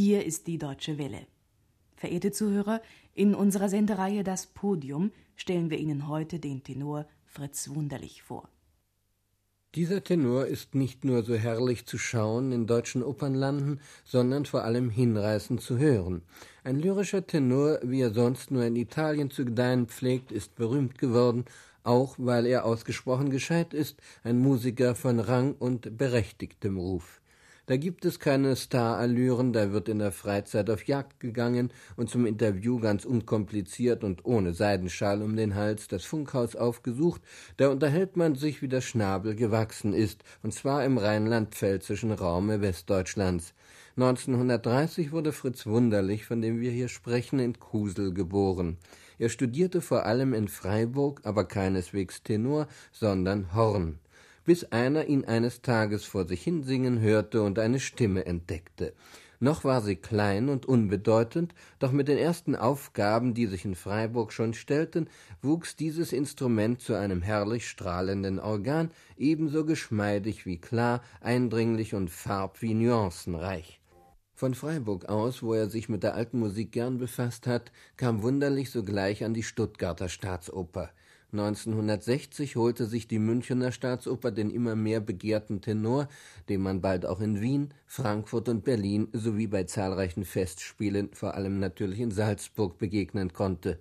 Hier ist die Deutsche Welle. Verehrte Zuhörer, in unserer Sendereihe Das Podium stellen wir Ihnen heute den Tenor Fritz Wunderlich vor. Dieser Tenor ist nicht nur so herrlich zu schauen in deutschen Opernlanden, sondern vor allem hinreißend zu hören. Ein lyrischer Tenor, wie er sonst nur in Italien zu gedeihen pflegt, ist berühmt geworden, auch weil er ausgesprochen gescheit ist, ein Musiker von Rang und berechtigtem Ruf. Da gibt es keine Starallüren, da wird in der Freizeit auf Jagd gegangen und zum Interview ganz unkompliziert und ohne Seidenschal um den Hals das Funkhaus aufgesucht, da unterhält man sich, wie der Schnabel gewachsen ist, und zwar im rheinland-pfälzischen Raume Westdeutschlands. 1930 wurde Fritz Wunderlich, von dem wir hier sprechen, in Kusel geboren. Er studierte vor allem in Freiburg, aber keineswegs Tenor, sondern Horn bis einer ihn eines Tages vor sich hinsingen hörte und eine Stimme entdeckte. Noch war sie klein und unbedeutend, doch mit den ersten Aufgaben, die sich in Freiburg schon stellten, wuchs dieses Instrument zu einem herrlich strahlenden Organ, ebenso geschmeidig wie klar, eindringlich und farb wie nuancenreich. Von Freiburg aus, wo er sich mit der alten Musik gern befasst hat, kam wunderlich sogleich an die Stuttgarter Staatsoper. 1960 holte sich die Münchener Staatsoper den immer mehr begehrten Tenor, dem man bald auch in Wien, Frankfurt und Berlin sowie bei zahlreichen Festspielen, vor allem natürlich in Salzburg, begegnen konnte.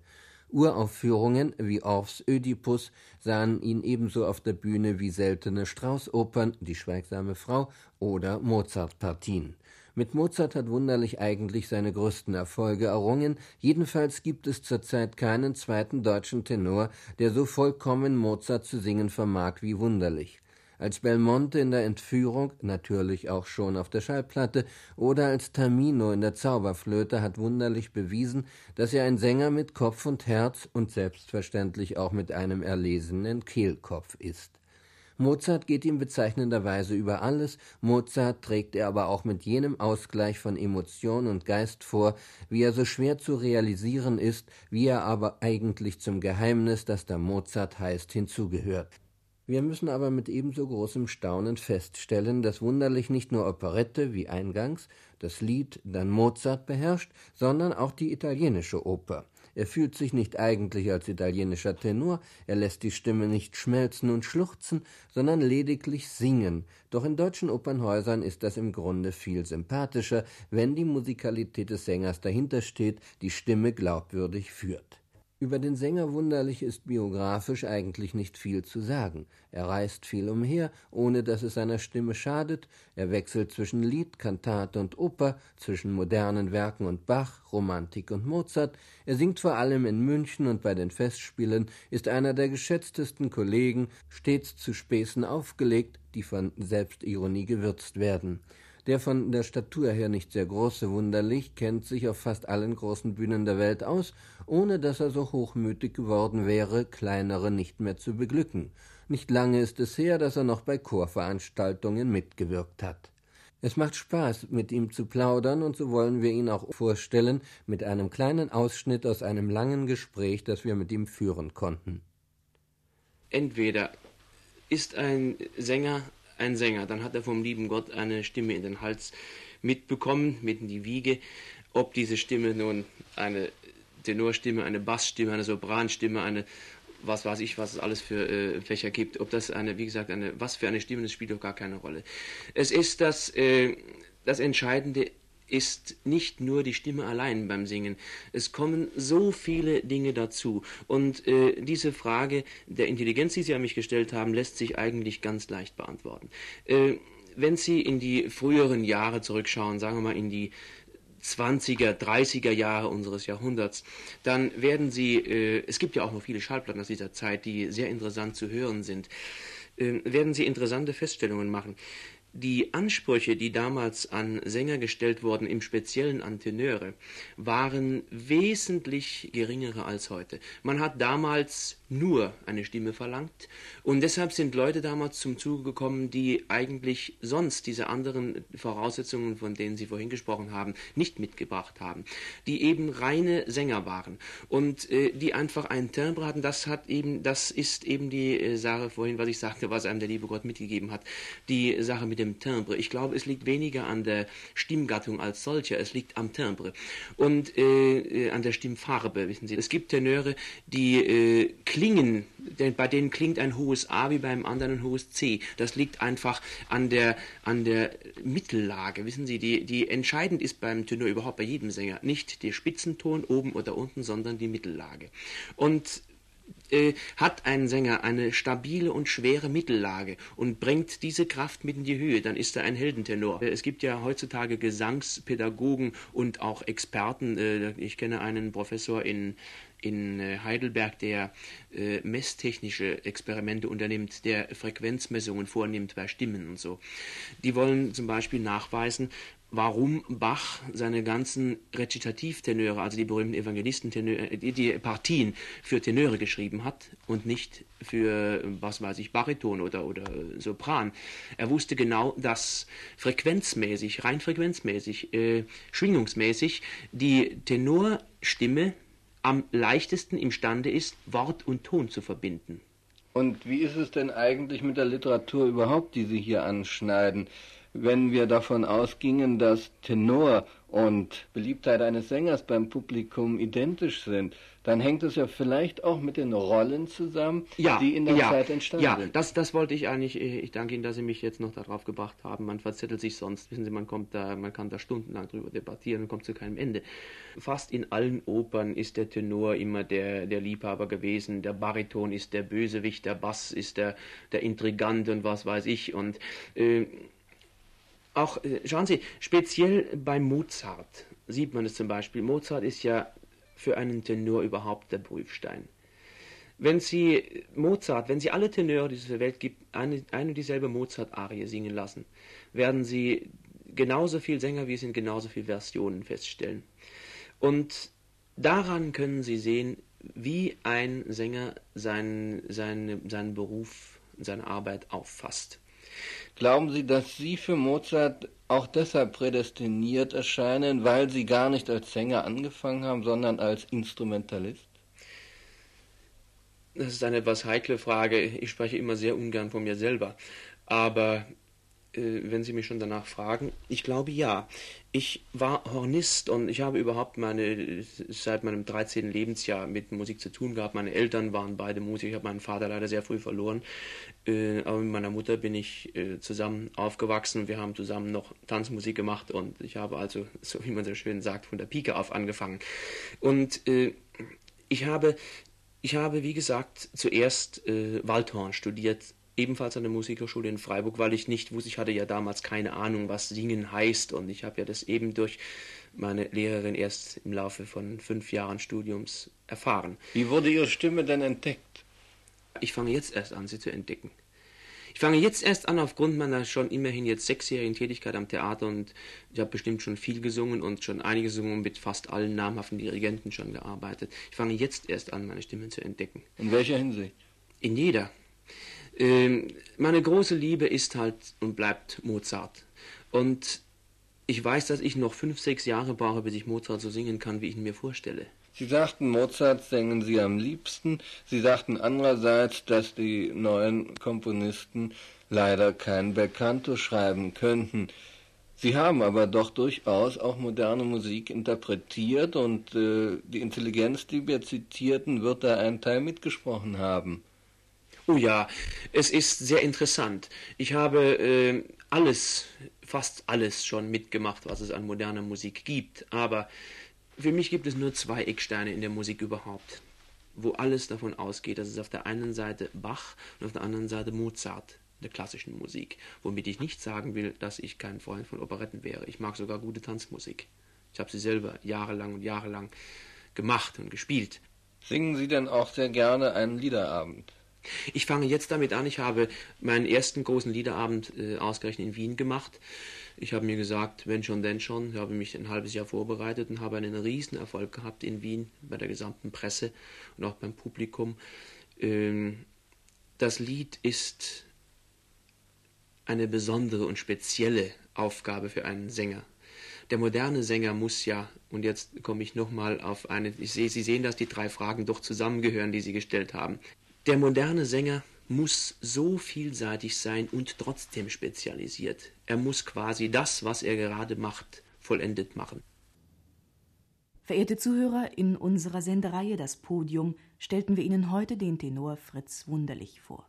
Uraufführungen wie Orffs Ödipus sahen ihn ebenso auf der Bühne wie seltene Straußopern, Die schweigsame Frau oder Mozartpartien. Mit Mozart hat Wunderlich eigentlich seine größten Erfolge errungen, jedenfalls gibt es zurzeit keinen zweiten deutschen Tenor, der so vollkommen Mozart zu singen vermag wie Wunderlich. Als Belmonte in der Entführung, natürlich auch schon auf der Schallplatte, oder als Tamino in der Zauberflöte hat Wunderlich bewiesen, dass er ein Sänger mit Kopf und Herz und selbstverständlich auch mit einem erlesenen Kehlkopf ist. Mozart geht ihm bezeichnenderweise über alles, Mozart trägt er aber auch mit jenem Ausgleich von Emotion und Geist vor, wie er so schwer zu realisieren ist, wie er aber eigentlich zum Geheimnis, das da Mozart heißt, hinzugehört. Wir müssen aber mit ebenso großem Staunen feststellen, dass wunderlich nicht nur Operette wie eingangs, das Lied, dann Mozart beherrscht, sondern auch die italienische Oper. Er fühlt sich nicht eigentlich als italienischer Tenor, er lässt die Stimme nicht schmelzen und schluchzen, sondern lediglich singen. Doch in deutschen Opernhäusern ist das im Grunde viel sympathischer, wenn die Musikalität des Sängers dahinter steht, die Stimme glaubwürdig führt. Über den Sänger Wunderlich ist biografisch eigentlich nicht viel zu sagen. Er reist viel umher, ohne dass es seiner Stimme schadet, er wechselt zwischen Lied, Kantate und Oper, zwischen modernen Werken und Bach, Romantik und Mozart, er singt vor allem in München und bei den Festspielen, ist einer der geschätztesten Kollegen, stets zu Späßen aufgelegt, die von Selbstironie gewürzt werden. Der von der Statur her nicht sehr große Wunderlich kennt sich auf fast allen großen Bühnen der Welt aus, ohne dass er so hochmütig geworden wäre, kleinere nicht mehr zu beglücken. Nicht lange ist es her, dass er noch bei Chorveranstaltungen mitgewirkt hat. Es macht Spaß, mit ihm zu plaudern, und so wollen wir ihn auch vorstellen mit einem kleinen Ausschnitt aus einem langen Gespräch, das wir mit ihm führen konnten. Entweder ist ein Sänger ein Sänger, dann hat er vom lieben Gott eine Stimme in den Hals mitbekommen, mit in die Wiege. Ob diese Stimme nun eine Tenorstimme, eine Bassstimme, eine Sopranstimme, eine was weiß ich, was es alles für äh, Fächer gibt, ob das eine, wie gesagt, eine, was für eine Stimme, das spielt doch gar keine Rolle. Es ist das, äh, das Entscheidende ist nicht nur die Stimme allein beim Singen. Es kommen so viele Dinge dazu. Und äh, diese Frage der Intelligenz, die Sie an mich gestellt haben, lässt sich eigentlich ganz leicht beantworten. Äh, wenn Sie in die früheren Jahre zurückschauen, sagen wir mal in die 20er, 30er Jahre unseres Jahrhunderts, dann werden Sie, äh, es gibt ja auch noch viele Schallplatten aus dieser Zeit, die sehr interessant zu hören sind, äh, werden Sie interessante Feststellungen machen die Ansprüche, die damals an Sänger gestellt wurden, im Speziellen an Tenöre, waren wesentlich geringere als heute. Man hat damals nur eine Stimme verlangt und deshalb sind Leute damals zum Zuge gekommen, die eigentlich sonst diese anderen Voraussetzungen, von denen Sie vorhin gesprochen haben, nicht mitgebracht haben, die eben reine Sänger waren und äh, die einfach einen Timbre hatten. Das hat eben, das ist eben die äh, Sache vorhin, was ich sagte, was einem der liebe Gott mitgegeben hat, die Sache mit dem dem Timbre. Ich glaube, es liegt weniger an der Stimmgattung als solcher, es liegt am Timbre und äh, äh, an der Stimmfarbe, wissen Sie. Es gibt Tenöre, die äh, klingen, denn bei denen klingt ein hohes A wie beim anderen ein hohes C. Das liegt einfach an der, an der Mittellage, wissen Sie. Die, die entscheidend ist beim Tenor überhaupt bei jedem Sänger nicht der Spitzenton oben oder unten, sondern die Mittellage. Und hat ein Sänger eine stabile und schwere Mittellage und bringt diese Kraft mit in die Höhe, dann ist er ein Heldentenor. Äh, es gibt ja heutzutage Gesangspädagogen und auch Experten. Äh, ich kenne einen Professor in in Heidelberg, der äh, messtechnische Experimente unternimmt, der Frequenzmessungen vornimmt bei Stimmen und so. Die wollen zum Beispiel nachweisen, warum Bach seine ganzen Rezitativtenöre, also die berühmten Evangelisten-Tenöre, die, die, Partien für Tenöre geschrieben hat und nicht für, was weiß ich, Bariton oder, oder Sopran. Er wusste genau, dass frequenzmäßig, rein frequenzmäßig, äh, schwingungsmäßig die Tenorstimme am leichtesten imstande ist, Wort und Ton zu verbinden. Und wie ist es denn eigentlich mit der Literatur überhaupt, die Sie hier anschneiden? Wenn wir davon ausgingen, dass Tenor und Beliebtheit eines Sängers beim Publikum identisch sind, dann hängt es ja vielleicht auch mit den Rollen zusammen, ja, die in der ja, Zeit entstanden ja, sind. Ja, das, das wollte ich eigentlich. Äh, ich danke Ihnen, dass Sie mich jetzt noch darauf gebracht haben. Man verzettelt sich sonst. Wissen Sie, man kommt da, man kann da stundenlang drüber debattieren und kommt zu keinem Ende. Fast in allen Opern ist der Tenor immer der, der Liebhaber gewesen. Der Bariton ist der Bösewicht, der Bass ist der, der Intrigant und was weiß ich. Und äh, auch, äh, schauen Sie, speziell bei Mozart sieht man es zum Beispiel. Mozart ist ja für einen Tenor überhaupt der Prüfstein. Wenn Sie Mozart, wenn Sie alle Tenöre, die es der Welt gibt, eine, eine und dieselbe Mozart-Arie singen lassen, werden Sie genauso viel Sänger wie es in genauso viele Versionen feststellen. Und daran können Sie sehen, wie ein Sänger seinen, seinen, seinen Beruf, seine Arbeit auffasst. Glauben Sie, dass Sie für Mozart auch deshalb prädestiniert erscheinen, weil Sie gar nicht als Sänger angefangen haben, sondern als Instrumentalist? Das ist eine etwas heikle Frage. Ich spreche immer sehr ungern von mir selber. Aber wenn Sie mich schon danach fragen, ich glaube ja. Ich war Hornist und ich habe überhaupt meine, seit meinem 13. Lebensjahr mit Musik zu tun gehabt. Meine Eltern waren beide Musiker. Ich habe meinen Vater leider sehr früh verloren. Äh, aber mit meiner Mutter bin ich äh, zusammen aufgewachsen. Wir haben zusammen noch Tanzmusik gemacht und ich habe also, so wie man so schön sagt, von der Pike auf angefangen. Und ich habe ich habe, wie gesagt, zuerst äh, Waldhorn studiert ebenfalls an der Musikhochschule in Freiburg, weil ich nicht wusste, ich hatte ja damals keine Ahnung, was Singen heißt und ich habe ja das eben durch meine Lehrerin erst im Laufe von fünf Jahren Studiums erfahren. Wie wurde Ihre Stimme denn entdeckt? Ich fange jetzt erst an, sie zu entdecken. Ich fange jetzt erst an, aufgrund meiner schon immerhin jetzt sechsjährigen Tätigkeit am Theater und ich habe bestimmt schon viel gesungen und schon einige gesungen mit fast allen namhaften Dirigenten schon gearbeitet. Ich fange jetzt erst an, meine Stimme zu entdecken. In welcher Hinsicht? In jeder. Ähm, meine große Liebe ist halt und bleibt Mozart. Und ich weiß, dass ich noch fünf, sechs Jahre brauche, bis ich Mozart so singen kann, wie ich ihn mir vorstelle. Sie sagten, Mozart singen Sie am liebsten. Sie sagten andererseits, dass die neuen Komponisten leider kein Belcanto schreiben könnten. Sie haben aber doch durchaus auch moderne Musik interpretiert und äh, die Intelligenz, die wir zitierten, wird da einen Teil mitgesprochen haben. Oh ja, es ist sehr interessant. Ich habe äh, alles, fast alles schon mitgemacht, was es an moderner Musik gibt. Aber für mich gibt es nur zwei Ecksteine in der Musik überhaupt, wo alles davon ausgeht, dass es auf der einen Seite Bach und auf der anderen Seite Mozart der klassischen Musik. Womit ich nicht sagen will, dass ich kein Freund von Operetten wäre. Ich mag sogar gute Tanzmusik. Ich habe sie selber jahrelang und jahrelang gemacht und gespielt. Singen Sie denn auch sehr gerne einen Liederabend? Ich fange jetzt damit an. Ich habe meinen ersten großen Liederabend äh, ausgerechnet in Wien gemacht. Ich habe mir gesagt, wenn schon, denn schon. Ich habe mich ein halbes Jahr vorbereitet und habe einen riesen Erfolg gehabt in Wien bei der gesamten Presse und auch beim Publikum. Ähm, das Lied ist eine besondere und spezielle Aufgabe für einen Sänger. Der moderne Sänger muss ja, und jetzt komme ich nochmal auf eine, ich sehe, Sie sehen, dass die drei Fragen doch zusammengehören, die Sie gestellt haben. Der moderne Sänger muss so vielseitig sein und trotzdem spezialisiert. Er muss quasi das, was er gerade macht, vollendet machen. Verehrte Zuhörer, in unserer Sendereihe Das Podium stellten wir Ihnen heute den Tenor Fritz Wunderlich vor.